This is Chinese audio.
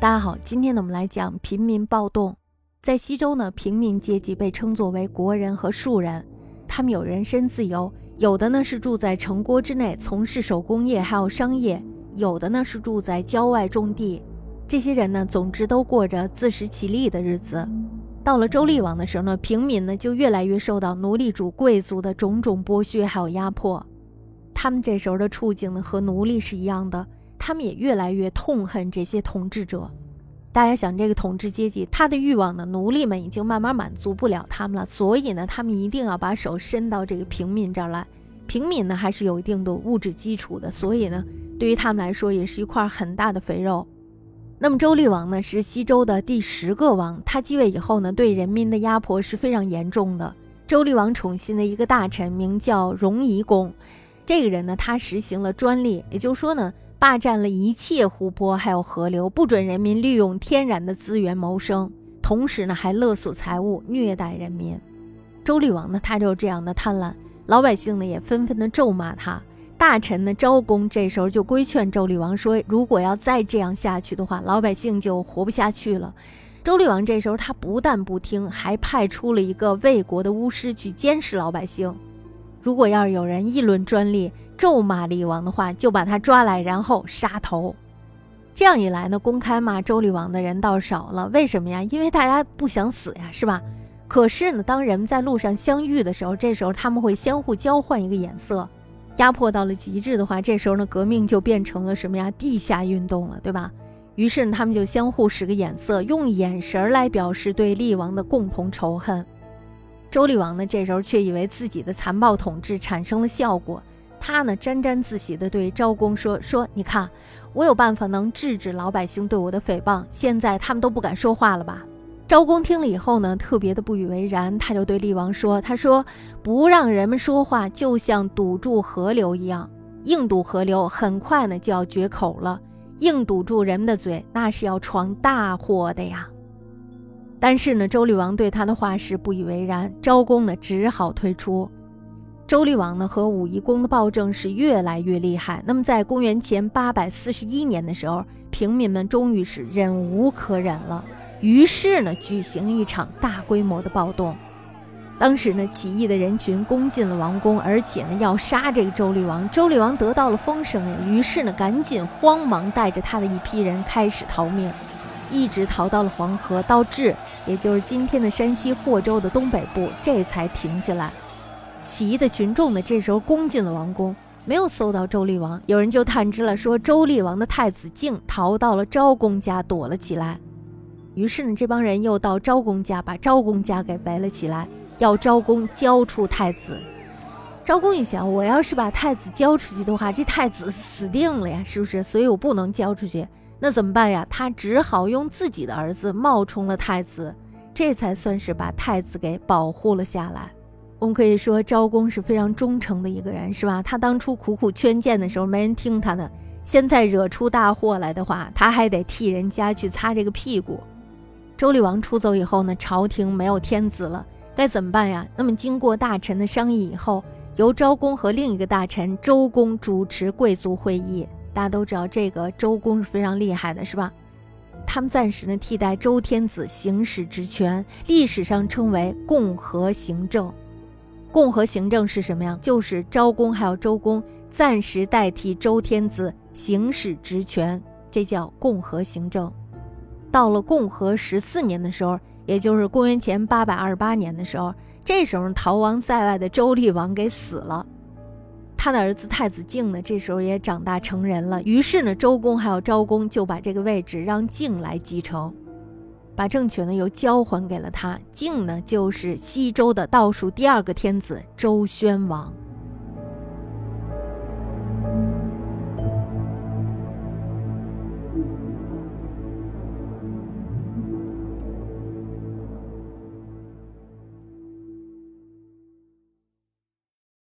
大家好，今天呢我们来讲平民暴动。在西周呢，平民阶级被称作为国人和庶人，他们有人身自由，有的呢是住在城郭之内从事手工业还有商业，有的呢是住在郊外种地。这些人呢，总之都过着自食其力的日子。到了周厉王的时候呢，平民呢就越来越受到奴隶主贵族的种种剥削还有压迫，他们这时候的处境呢和奴隶是一样的。他们也越来越痛恨这些统治者。大家想，这个统治阶级，他的欲望呢，奴隶们已经慢慢满足不了他们了，所以呢，他们一定要把手伸到这个平民这儿来。平民呢，还是有一定的物质基础的，所以呢，对于他们来说，也是一块很大的肥肉。那么，周厉王呢，是西周的第十个王，他继位以后呢，对人民的压迫是非常严重的。周厉王宠信的一个大臣名叫荣夷公，这个人呢，他实行了专利，也就是说呢。霸占了一切湖泊，还有河流，不准人民利用天然的资源谋生，同时呢还勒索财物，虐待人民。周厉王呢，他就这样的贪婪，老百姓呢也纷纷的咒骂他。大臣呢昭公这时候就规劝周厉王说：“如果要再这样下去的话，老百姓就活不下去了。”周厉王这时候他不但不听，还派出了一个魏国的巫师去监视老百姓。如果要是有人议论专利，咒骂厉王的话，就把他抓来，然后杀头。这样一来呢，公开骂周厉王的人倒少了。为什么呀？因为大家不想死呀，是吧？可是呢，当人们在路上相遇的时候，这时候他们会相互交换一个眼色。压迫到了极致的话，这时候呢，革命就变成了什么呀？地下运动了，对吧？于是呢，他们就相互使个眼色，用眼神来表示对厉王的共同仇恨。周厉王呢，这时候却以为自己的残暴统治产生了效果。他呢沾沾自喜地对昭公说：“说你看，我有办法能制止老百姓对我的诽谤，现在他们都不敢说话了吧？”昭公听了以后呢，特别的不以为然，他就对厉王说：“他说不让人们说话，就像堵住河流一样，硬堵河流，很快呢就要决口了；硬堵住人们的嘴，那是要闯大祸的呀。”但是呢，周厉王对他的话是不以为然，昭公呢只好退出。周厉王呢和武夷公的暴政是越来越厉害。那么在公元前八百四十一年的时候，平民们终于是忍无可忍了，于是呢举行一场大规模的暴动。当时呢起义的人群攻进了王宫，而且呢要杀这个周厉王。周厉王得到了风声呀，于是呢赶紧慌忙带着他的一批人开始逃命，一直逃到了黄河到治，也就是今天的山西霍州的东北部，这才停下来。起义的群众呢，这时候攻进了王宫，没有搜到周厉王。有人就探知了，说周厉王的太子敬逃到了昭公家躲了起来。于是呢，这帮人又到昭公家，把昭公家给围了起来，要昭公交出太子。昭公一想，我要是把太子交出去的话，这太子死定了呀，是不是？所以我不能交出去，那怎么办呀？他只好用自己的儿子冒充了太子，这才算是把太子给保护了下来。我们可以说昭公是非常忠诚的一个人，是吧？他当初苦苦劝谏的时候没人听他的，现在惹出大祸来的话，他还得替人家去擦这个屁股。周厉王出走以后呢，朝廷没有天子了，该怎么办呀？那么经过大臣的商议以后，由昭公和另一个大臣周公主持贵族会议。大家都知道这个周公是非常厉害的，是吧？他们暂时呢替代周天子行使职权，历史上称为共和行政。共和行政是什么呀？就是昭公还有周公暂时代替周天子行使职权，这叫共和行政。到了共和十四年的时候，也就是公元前八百二十八年的时候，这时候逃亡在外的周厉王给死了，他的儿子太子敬呢，这时候也长大成人了。于是呢，周公还有昭公就把这个位置让敬来继承。把政权呢又交还给了他，晋呢就是西周的倒数第二个天子周宣王。